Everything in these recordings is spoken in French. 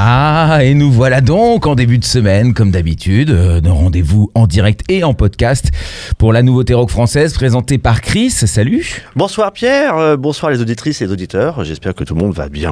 Ah, et nous voilà donc en début de semaine, comme d'habitude, euh, de rendez-vous en direct et en podcast pour la nouveauté rock française présentée par Chris. Salut Bonsoir Pierre, euh, bonsoir les auditrices et les auditeurs, j'espère que tout le monde va bien.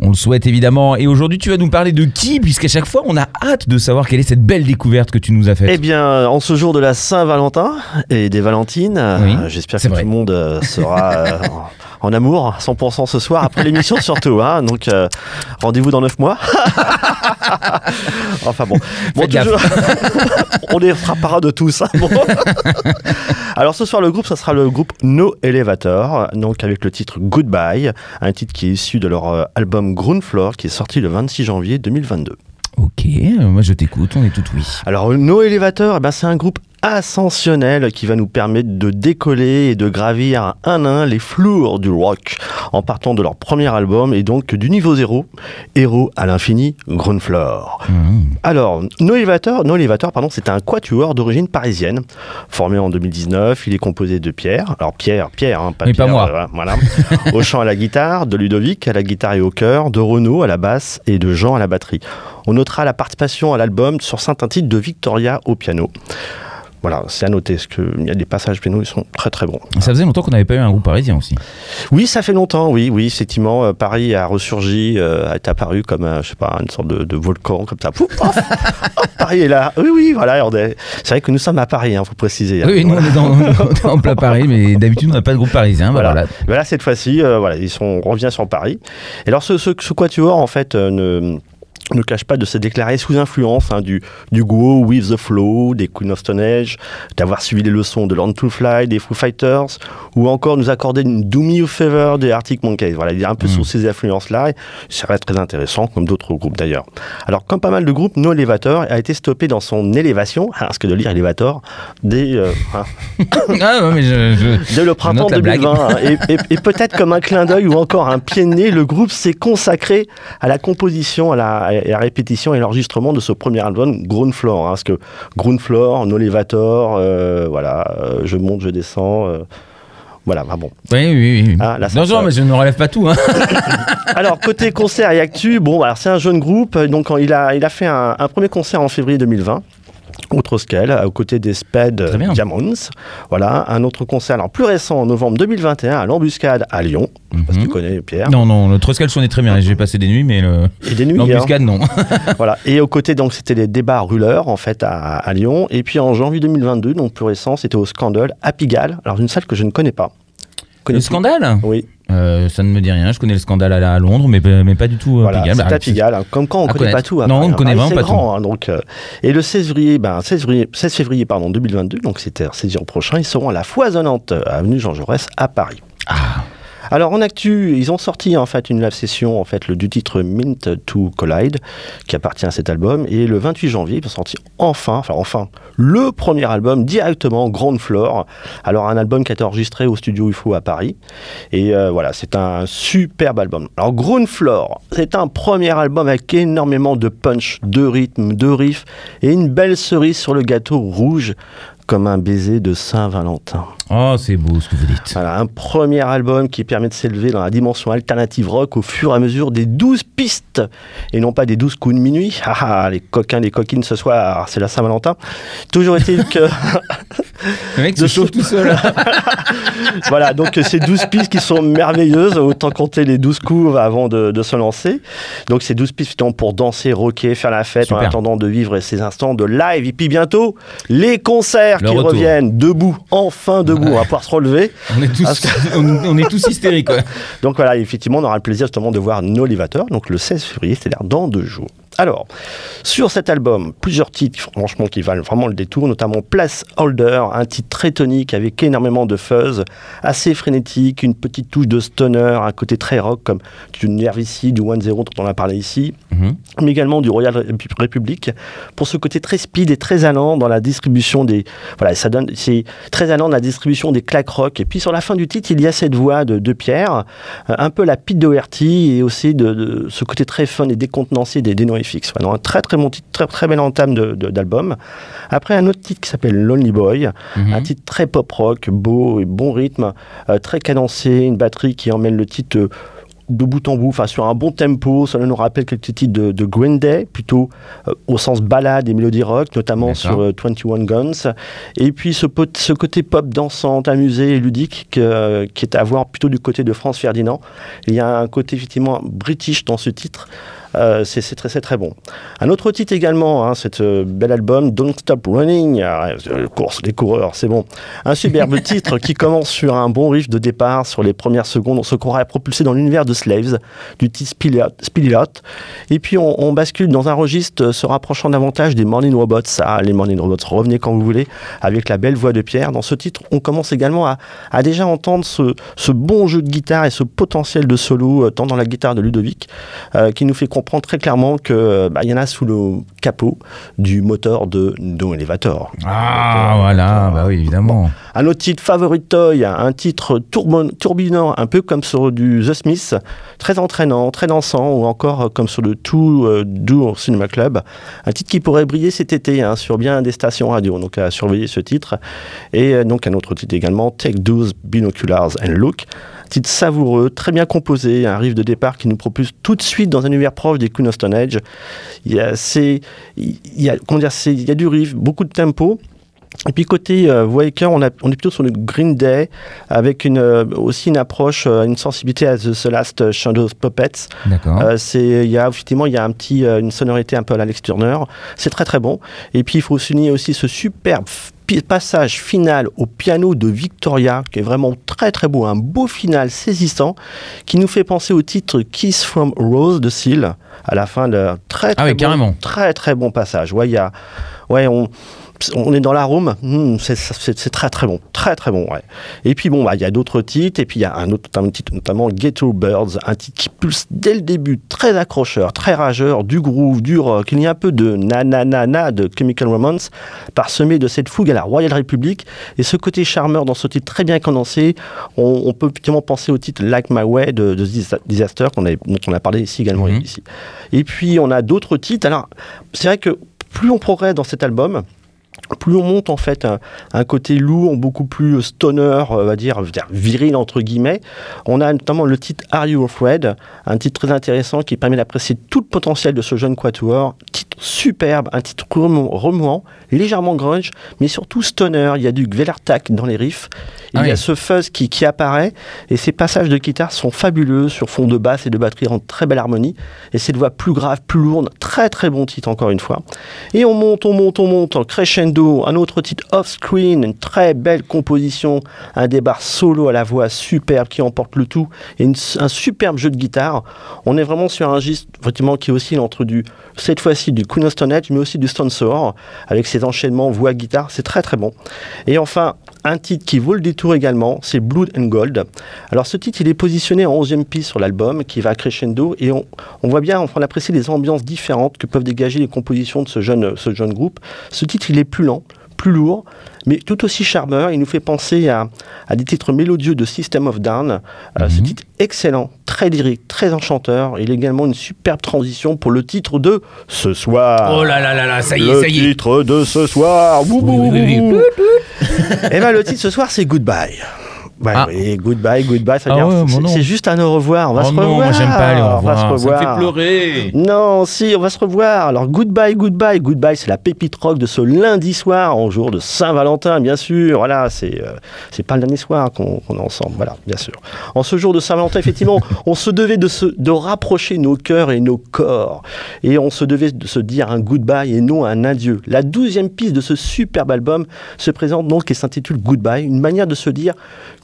On le souhaite évidemment. Et aujourd'hui, tu vas nous parler de qui? Puisqu'à chaque fois, on a hâte de savoir quelle est cette belle découverte que tu nous as faite. Eh bien, en ce jour de la Saint-Valentin et des Valentines, Oui, euh, j'espère que tout le monde euh, sera euh, en, amour 100% ce soir, après l'émission surtout. Hein, donc, euh, rendez-vous dans 9 mois. enfin bon, bon toujours- on les frappera de tous. hein, bon. Alors ce soir, le groupe, ça sera le groupe No Elevator, donc avec le titre Goodbye, un titre qui est issu de leur euh, album Ground Floor, qui est sorti le 26 janvier 2022. Ok, euh, moi je t'écoute, on est tout oui. Alors, No Elevator, eh ben, c'est un groupe ascensionnel qui va nous permettre de décoller et de gravir un à un les flours du rock en partant de leur premier album et donc du niveau zéro, héros à l'infini, Ground Floor. Mmh. Alors, No Elevator, no Elevator pardon, c'est un quatuor d'origine parisienne, formé en 2019. Il est composé de Pierre, alors Pierre, Pierre, hein, pas Mais pas Pierre, moi. euh, voilà, au chant à la guitare, de Ludovic à la guitare et au chœur, de Renaud à la basse et de Jean à la batterie. On notera la participation à l'album sur certains titres de Victoria au piano. Voilà, c'est à noter, parce qu'il y a des passages piano, ils sont très très bons. Ça faisait longtemps qu'on n'avait pas eu un groupe parisien aussi. Oui, ça fait longtemps, oui, oui, effectivement, euh, Paris a ressurgi, euh, est apparu comme, un, je sais pas, une sorte de, de volcan, comme ça. Pouf, Paris est là. Oui, oui, voilà. C'est vrai que nous sommes à Paris, il faut préciser. hein. Oui, nous on Voilà. est, dans, on est en plein Paris, mais d'habitude on n'a pas de groupe parisien. bah Voilà. voilà. Mais là, cette fois-ci, euh, voilà, ils sont, on revient sur Paris. Et alors, ce, ce, ce quatuor, en fait, euh, ne ne cache pas de se déclarer sous influence hein, du, du Go With The Flow, des Queen of Stone Age, d'avoir suivi les leçons de Learn to Fly, des Foo Fighters, ou encore nous accorder une Do Me a Favor des Arctic Monkeys. Voilà, il est un peu Mm. sous ces influences-là, et ça reste très intéressant, comme d'autres groupes d'ailleurs. Alors, comme pas mal de groupes, No Elevator a été stoppé dans son élévation, hein, parce que de lire Elevator, dès, euh, hein, Ah ouais, mais je, je- Dès le printemps note la blague. 2020. hein. Et, et- et peut-être comme un clin d'œil ou encore un pied de nez, le groupe s'est consacré à la composition, à la, et à la répétition et l'enregistrement de ce premier album, Ground Floor. hein, parce que Ground Floor, No Elevator, euh, voilà, euh, je monte, je descends. euh, voilà, bah bon. Oui, oui, oui. Ah, non, non, mais je ne relève pas tout. Hein. Alors, côté concert et actu, bon, alors c'est un jeune groupe. Donc, il a, il a fait un, un premier concert en février 2020. Scale, aux côtés des Sped. Diamonds. Voilà, un autre concert, alors plus récent, en novembre 2021, à l'Embuscade à Lyon. Parce que Mhm. tu connais Pierre. Non, non, le Troscal sonnait très bien. J'ai passé des nuits, mais le- Et des nuits. hein. l'embuscade, non. Voilà. Et aux côtés, donc, c'était les débats rouleurs, en fait, à, à Lyon. Et puis en janvier 2022, donc plus récent, c'était au Scandale, à Pigalle. Alors, une salle que je ne connais pas. Le Connais-tu scandale Oui, Euh, Ça ne me dit rien. Je connais le scandale à, la- à Londres, mais, mais pas du tout euh, voilà, Pigalle. c'est à Pigalle. hein. Comme quand on ne connaît pas tout. à Non, on ne hein. connaît Paris, vraiment pas grand, hein. donc, euh, et le 16 février, ben, 16 février, 16 février pardon, 2022, donc c'était 16 jours prochain, ils seront à la Foisonnante euh, avenue Jean Jaurès à Paris. Alors en actu, ils ont sorti en fait une live session en fait le du titre Mint to Collide qui appartient à cet album et le 28 janvier ils ont sorti enfin enfin le premier album directement Ground Floor. Alors un album qui a été enregistré au studio UFO à Paris et euh, voilà, c'est un superbe album. Alors Ground Floor, c'est un premier album avec énormément de punch, de rythme, de riff et une belle cerise sur le gâteau rouge comme un baiser de Saint-Valentin. Oh, c'est beau ce que vous dites. Voilà, un premier album qui permet de s'élever dans la dimension alternative rock au fur et à mesure des 12 pistes et non pas des 12 coups de minuit. Ah, ah, les coquins, les coquines ce soir, c'est la Saint-Valentin. Toujours est-il que. Le mec se chauffe tout seul. voilà, donc ces 12 pistes qui sont merveilleuses, autant compter les 12 coups avant de, de se lancer. Donc ces 12 pistes pour danser, rocker, faire la fête en attendant de vivre ces instants de live. Et puis bientôt, les concerts Le qui retour. reviennent debout, enfin debout, on va pouvoir se relever. On est tous, on, on est tous hystériques. quoi. Donc voilà, effectivement, on aura le plaisir justement de voir No Elevator, donc le 16 février, c'est-à-dire dans deux jours. Alors, sur cet album, plusieurs titres, franchement, qui valent vraiment le détour, notamment Place Holder, un titre très tonique avec énormément de fuzz, assez frénétique, une petite touche de stoner, un côté très rock comme du Nervici, du One Zero dont on a parlé ici, Mhm. mais également du Royal Republic, pour ce côté très speed et très allant dans la distribution des. Voilà, ça donne. C'est très allant dans la distribution des claques rock. Et puis sur la fin du titre, il y a cette voix de, de Pierre, euh, un peu la Pete Doherty et aussi de, de ce côté très fun et décontenancé des, des NoFX. Voilà, un très très bon titre, très très belle entame de- de- d'album. Après, un autre titre qui s'appelle Lonely Boy, Mhm. un titre très pop rock, beau et bon rythme, euh, très cadencé, une batterie qui emmène le titre. euh, de bout en bout, enfin sur un bon tempo, ça nous rappelle quelques titres de, de Green Day, plutôt euh, au sens balade et mélodie rock, notamment sur euh, 21 Guns. Et puis ce, pot- ce côté pop dansant, amusé et ludique que- qui est à voir plutôt du côté de France Ferdinand. Il y a un côté effectivement british dans ce titre. Euh, c'est très, très bon. Un autre titre également, hein, cet euh, bel album, Don't Stop Running, Ah, euh, course des coureurs, c'est bon. Un superbe titre qui commence sur un bon riff de départ sur les premières secondes. On se croirait propulsé dans l'univers de Slaves, du titre Spilliot. Et puis on, on bascule dans un registre se rapprochant davantage des Morning Robots. Ah, les Morning Robots, revenez quand vous voulez, avec la belle voix de Pierre. Dans ce titre, on commence également à, à déjà entendre ce, ce bon jeu de guitare et ce potentiel de solo, tant dans la guitare de Ludovic, euh, qui nous fait comprendre très clairement qu'il y en a sous le capot du moteur de No Elevator. Ah, voilà, bah oui, évidemment. Un autre titre, Favorite Toy, un titre tourbon- turbinant, un peu comme sur du The Smith, très entraînant, très dansant, ou encore comme sur le Too euh, Do Cinema Club. Un titre qui pourrait briller cet été hein, sur bien des stations radio, donc à surveiller ce titre. Et euh, donc un autre titre également, Take Those Binoculars and Look. Titre savoureux, très bien composé, un riff de départ qui nous propulse tout de suite dans un univers proche des Queen of Stone Age. Il y a, il y a, comment dire, il y a du riff, beaucoup de tempo. Et puis côté euh, cœur, on, a- on est plutôt sur le Green Day, avec une, euh, aussi une approche, euh, une sensibilité à The, The Last Shadows Puppets. D'accord. Euh, c'est, il y a effectivement, il y a un petit, une sonorité un peu à l'Alex Turner. C'est très très bon. Et puis il faut souligner aussi ce superbe passage final au piano de Victoria, qui est vraiment très très beau, un beau final saisissant, qui nous fait penser au titre Kiss from Rose de Seal à la fin de très très Ah oui, bon, carrément. très très bon passage. Ouais, y a, ouais, on on est dans l'arôme, Hmm, c'est- c'est très très bon, très très bon. Ouais. Et puis bon, bah, il y a d'autres titres, et puis il y a un autre un titre, notamment Ghetto Birds, un titre qui pulse dès le début, très accrocheur, très rageur, du groove, du rock. Il y a un peu de na-na-na-na de Chemical Romance, parsemé de cette fougue à la Royal Republic, et ce côté charmeur dans ce titre très bien condensé. On, on peut effectivement penser au titre Like My Way de, de Dis- Disaster, dont on a parlé ici également. Mhm. Ici. Et puis on a d'autres titres. Alors, c'est vrai que plus on progresse dans cet album, plus on monte en fait un, un côté lourd, beaucoup plus stoner, on va dire, viril entre guillemets. On a notamment le titre Are You Afraid, un titre très intéressant qui permet d'apprécier tout le potentiel de ce jeune quatuor. Titre superbe, un titre remou- remuant, légèrement grunge, mais surtout stoner. Il y a du Gvelertak dans les riffs. Il Ah y a ce fuzz qui, qui apparaît et ces passages de guitare sont fabuleux sur fond de basse et de batterie en très belle harmonie. Et cette voix plus grave, plus lourde, très très bon titre encore une fois. Et on monte, on monte, on monte en crescendo, un autre titre off-screen, une très belle composition, un débar solo à la voix superbe qui emporte le tout et un superbe jeu de guitare. On est vraiment sur un effectivement qui oscille entre du, cette fois-ci du Queen of Stone Age, mais aussi du Stone Sour, avec ses enchaînements voix-guitare, c'est très très bon. Et enfin, un titre qui vaut le détour également, c'est Blood and Gold. Alors ce titre, il est positionné en 11e piste sur l'album, qui va crescendo, et on, voit bien, on apprécie les ambiances différentes que peuvent dégager les compositions de ce jeune, ce jeune groupe. Ce titre, il est plus lent, plus lourd, mais tout aussi charmeur. Il nous fait penser à, à des titres mélodieux de System of Down. Euh, Ce Mhm. titre excellent, très lyrique, très enchanteur. Il est également une superbe transition pour le titre de Ce soir. Oh là là là là, ça y est, le ça y est. titre de ce soir. Oui, wouh, oui, oui. wouh. Eh ben le titre ce soir c'est Goodbye. Ouais, Ah. oui, goodbye, goodbye, ça Ah ouais, c'est- juste un au revoir. On va oh se non, revoir. moi j'aime pas aller au On va se revoir. Ça me fait revoir. pleurer. Non, si, on va se revoir. Alors, goodbye, goodbye, goodbye, c'est la pépite rock de ce lundi soir, en jour de Saint-Valentin, bien sûr. Voilà, c'est euh, c'est pas le dernier soir qu'on qu'on est ensemble, voilà, bien sûr. En ce jour de Saint-Valentin, effectivement, on se devait de, se, de rapprocher nos cœurs et nos corps. Et on se devait de se dire un goodbye et non un adieu. La douzième piste de ce superbe album se présente donc et s'intitule Goodbye, une manière de se dire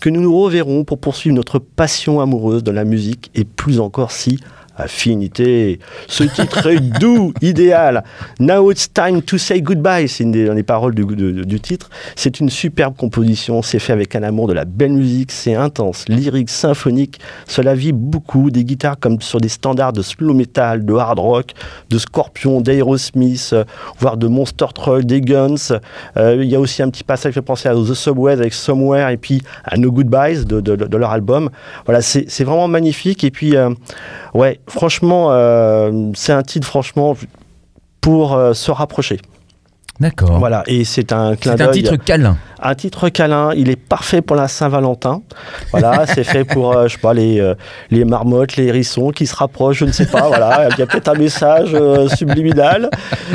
que nous nous reverrons pour poursuivre notre passion amoureuse de la musique et plus encore si Affinité. Ce titre est doux, idéal. Now it's time to say goodbye. C'est une des, paroles du, titre. C'est une superbe composition. C'est fait avec un amour de la belle musique. C'est intense, lyrique, symphonique. Cela vit beaucoup. Des guitares comme sur des standards de slow metal, de hard rock, de Scorpion, d'Aerosmith, euh, voire de Monster Truck, des Guns. Euh, il y a aussi un petit passage qui fait penser à The Subway avec Somewhere et puis à No Goodbyes de leur album. Voilà, c'est vraiment magnifique. Et puis, euh, ouais, franchement, euh, c'est un titre, franchement, pour euh, se rapprocher. D'accord. Voilà, et c'est un clin C'est un d'œil. titre câlin. Un titre câlin, il est parfait pour la Saint-Valentin. Voilà, c'est fait pour, euh, je sais pas, les, euh, les marmottes, les hérissons qui se rapprochent, je ne sais pas. Voilà, il y a peut-être un message euh, subliminal.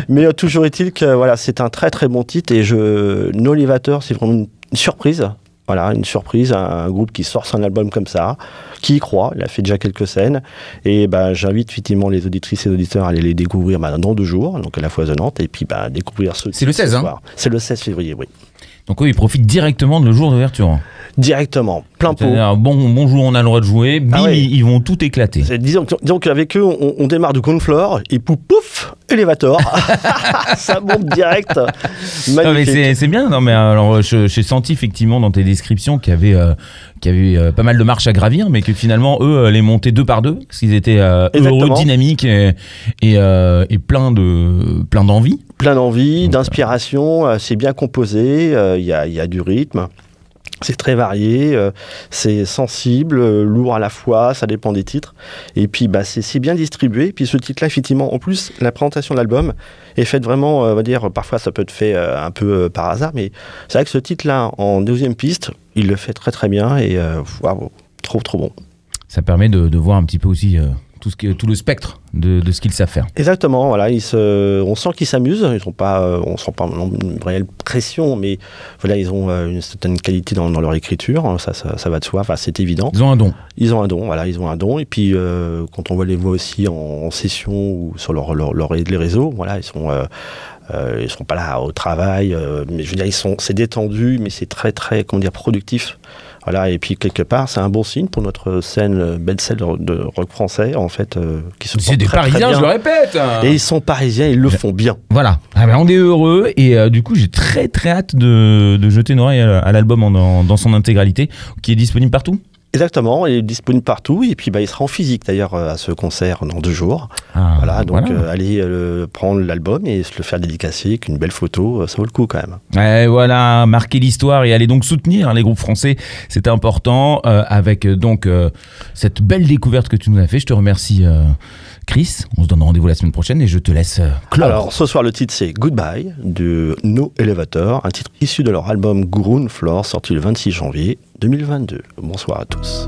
Mais toujours est-il que voilà, c'est un très très bon titre et je, No Elevator, c'est vraiment une surprise. Voilà, une surprise, un, un groupe qui sort son album comme ça, qui y croit, il a fait déjà quelques scènes. Et ben, j'invite effectivement les auditrices et auditeurs à aller les découvrir ben, dans deux jours, donc à la foisonnante, et puis ben, découvrir ce C'est le titre ce 16, hein. C'est le 16 février, oui. Donc oui, il profite directement de le jour d'ouverture. Directement, plein pot. Bon, bonjour, on a le droit de jouer. Bim, Ah oui. ils, ils vont tout éclater. Disons, disons qu'avec eux, on, on démarre du floor et pouf, pouf, élévateur. ça monte direct. C'est bien. Non, mais alors, je- j'ai senti effectivement dans tes descriptions qu'il y avait, euh, qu'il y avait euh, pas mal de marches à gravir, mais que finalement, eux, euh, les montaient deux par deux, parce qu'ils étaient euh, heureux, dynamiques et, et, euh, et plein de plein d'envie. Plein d'envie, d'inspiration, euh, c'est bien composé, euh, il y, a, du rythme. C'est très varié, euh, c'est sensible, lourd à la fois, ça dépend des titres. Et puis bah, c'est bien distribué. Et puis ce titre-là, effectivement, en plus, la présentation de l'album est faite vraiment, on va dire, parfois ça peut être fait un peu par hasard, mais c'est vrai que ce titre-là, en deuxième piste, il le fait très très bien et waouh, trop trop bon. Ça permet de, de voir un petit peu aussi tout, ce que, tout le spectre de, de ce qu'ils savent faire. Exactement, voilà, ils se, on sent qu'ils s'amusent, ils sont pas, euh, on sent pas une réelle pression, mais voilà, ils ont euh, une certaine qualité dans, dans leur écriture, hein, ça, ça, ça va de soi, enfin, c'est évident. Ils ont un don. Ils ont un don, voilà, ils ont un don, et puis euh, quand on voit les voix aussi en, en session ou sur leur, leur, leur- les réseaux, voilà, ils sont, euh, ils sont pas là au travail, euh, mais je veux dire, ils sont, c'est détendu, mais c'est très très, comment dire, productif. Voilà, et puis quelque part, c'est un bon signe pour notre scène euh, belle-seller de rock français, en fait, euh, qui se C'est des très, Parisiens, je le répète. Et ils sont parisiens, ils le font bien. Voilà, Ah ben, on est heureux et euh, du coup j'ai très très hâte de, de jeter une oreille à, à l'album dans son intégralité qui est disponible partout. Exactement, il est disponible partout et puis bah, il sera en physique d'ailleurs euh, à ce concert dans deux jours. Ah, voilà, donc voilà. euh, allez euh, prendre l'album et se le faire dédicacer avec une belle photo, ça vaut le coup quand même. Et voilà, marquer l'histoire et aller donc soutenir les groupes français, c'est important. euh, avec donc cette belle découverte que tu nous as fait, je te remercie, Chris. On se donne rendez-vous la semaine prochaine et je te laisse euh, clore. Alors ce soir le titre c'est Goodbye de No Elevator, un titre issu de leur album Ground Floor sorti le 26 janvier 2022. Bonsoir à tous.